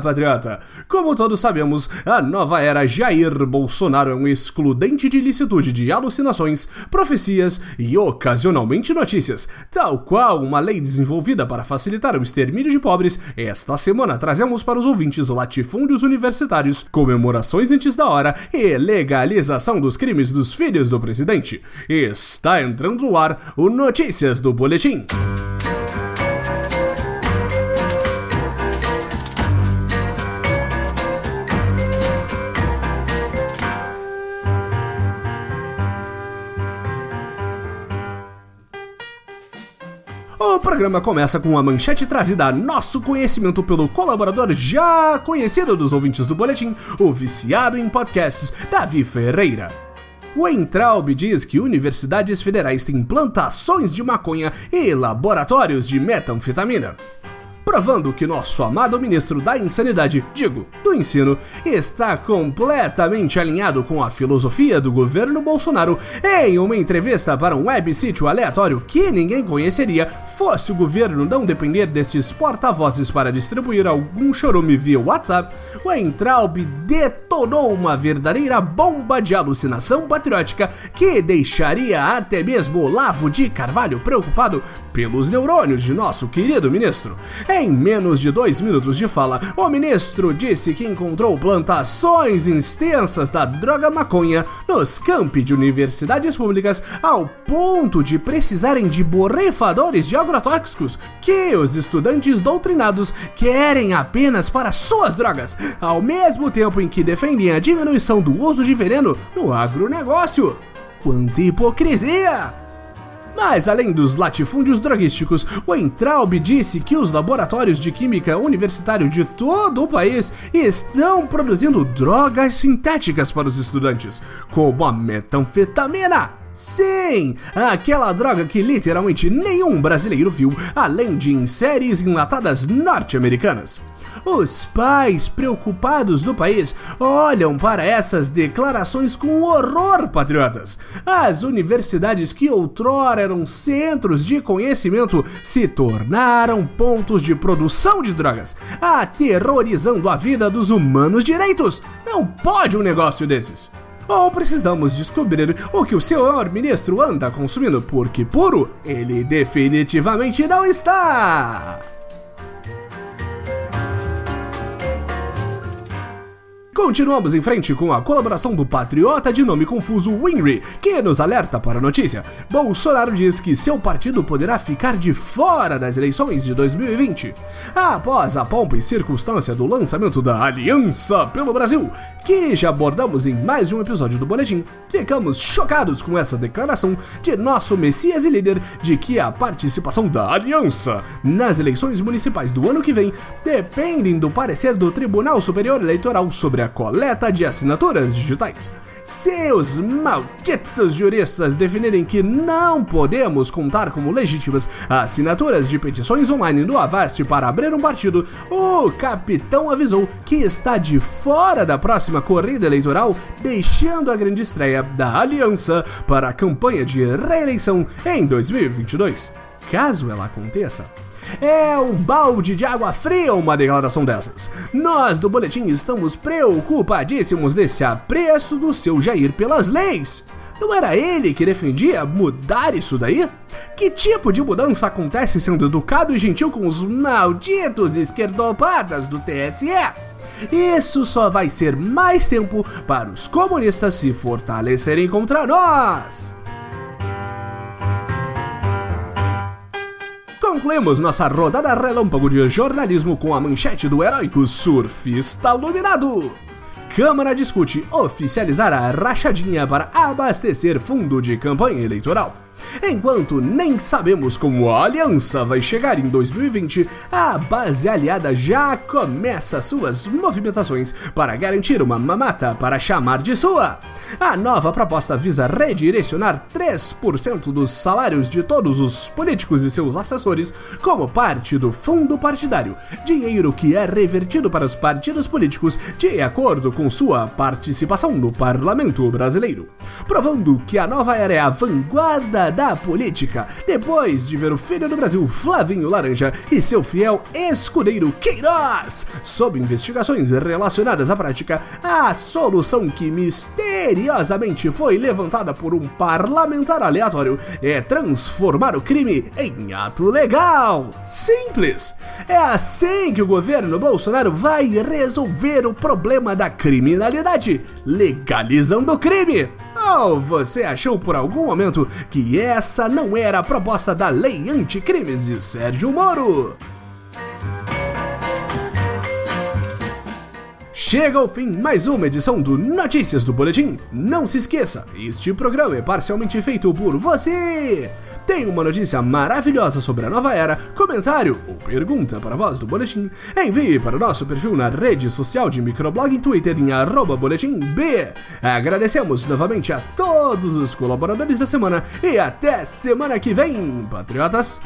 Patriota! Como todos sabemos, a nova era Jair Bolsonaro é um excludente de licitude de alucinações, profecias e ocasionalmente notícias, tal qual uma lei desenvolvida para facilitar o extermínio de pobres. Esta semana trazemos para os ouvintes latifúndios universitários, comemorações antes da hora e legalização dos crimes dos filhos do presidente. Está entrando no ar o Notícias do Boletim. O programa começa com uma manchete trazida a nosso conhecimento pelo colaborador já conhecido dos ouvintes do boletim, o viciado em podcasts, Davi Ferreira. O Entraub diz que universidades federais têm plantações de maconha e laboratórios de metanfetamina provando que nosso amado ministro da Insanidade, digo, do ensino, está completamente alinhado com a filosofia do governo Bolsonaro em uma entrevista para um web sítio aleatório que ninguém conheceria fosse o governo não depender desses porta-vozes para distribuir algum chorume via WhatsApp, o Entraub detonou uma verdadeira bomba de alucinação patriótica que deixaria até mesmo Olavo de Carvalho preocupado pelos neurônios de nosso querido ministro. Em menos de dois minutos de fala, o ministro disse que encontrou plantações extensas da droga maconha nos campi de universidades públicas ao ponto de precisarem de borrifadores de agrotóxicos que os estudantes doutrinados querem apenas para suas drogas, ao mesmo tempo em que defendem a diminuição do uso de veneno no agronegócio. Quanta hipocrisia! Mas além dos latifúndios droguísticos, o Entraub disse que os laboratórios de química universitário de todo o país estão produzindo drogas sintéticas para os estudantes, como a metanfetamina. Sim, aquela droga que literalmente nenhum brasileiro viu, além de em séries enlatadas norte-americanas. Os pais preocupados do país olham para essas declarações com horror, patriotas. As universidades que outrora eram centros de conhecimento se tornaram pontos de produção de drogas, aterrorizando a vida dos humanos direitos. Não pode um negócio desses. Ou precisamos descobrir o que o senhor ministro anda consumindo, porque puro ele definitivamente não está! Continuamos em frente com a colaboração do patriota de nome confuso Winry, que nos alerta para a notícia. Bolsonaro diz que seu partido poderá ficar de fora das eleições de 2020. Após a pompa e circunstância do lançamento da Aliança pelo Brasil, que já abordamos em mais um episódio do Boletim, ficamos chocados com essa declaração de nosso Messias e líder de que a participação da Aliança nas eleições municipais do ano que vem dependem do parecer do Tribunal Superior Eleitoral sobre a coleta de assinaturas digitais. Se os malditos juristas definirem que não podemos contar como legítimas assinaturas de petições online no Avast para abrir um partido, o capitão avisou que está de fora da próxima corrida eleitoral, deixando a grande estreia da aliança para a campanha de reeleição em 2022. Caso ela aconteça, é um balde de água fria uma declaração dessas. Nós do Boletim estamos preocupadíssimos desse apreço do seu Jair pelas leis. Não era ele que defendia mudar isso daí? Que tipo de mudança acontece sendo educado e gentil com os malditos esquerdopatas do TSE? Isso só vai ser mais tempo para os comunistas se fortalecerem contra nós! Concluímos nossa rodada relâmpago de jornalismo com a manchete do heróico surfista iluminado. Câmara discute oficializar a rachadinha para abastecer fundo de campanha eleitoral. Enquanto nem sabemos como a aliança vai chegar em 2020, a base aliada já começa suas movimentações para garantir uma mamata para chamar de sua. A nova proposta visa redirecionar 3% dos salários de todos os políticos e seus assessores como parte do fundo partidário, dinheiro que é revertido para os partidos políticos de acordo com sua participação no parlamento brasileiro, provando que a nova era é a vanguarda da política, depois de ver o filho do Brasil, Flavinho Laranja, e seu fiel escudeiro Queiroz, sob investigações relacionadas à prática, a solução que misteriosamente foi levantada por um parlamentar aleatório é transformar o crime em ato legal. Simples! É assim que o governo Bolsonaro vai resolver o problema da criminalidade, legalizando o crime. Ou você achou por algum momento que essa não era a proposta da lei anticrimes de Sérgio Moro? Chega ao fim mais uma edição do Notícias do Boletim. Não se esqueça, este programa é parcialmente feito por você. Tem uma notícia maravilhosa sobre a nova era, comentário ou pergunta para a voz do Boletim? Envie para o nosso perfil na rede social de microblog em Twitter em arroba boletim B. Agradecemos novamente a todos os colaboradores da semana e até semana que vem, patriotas!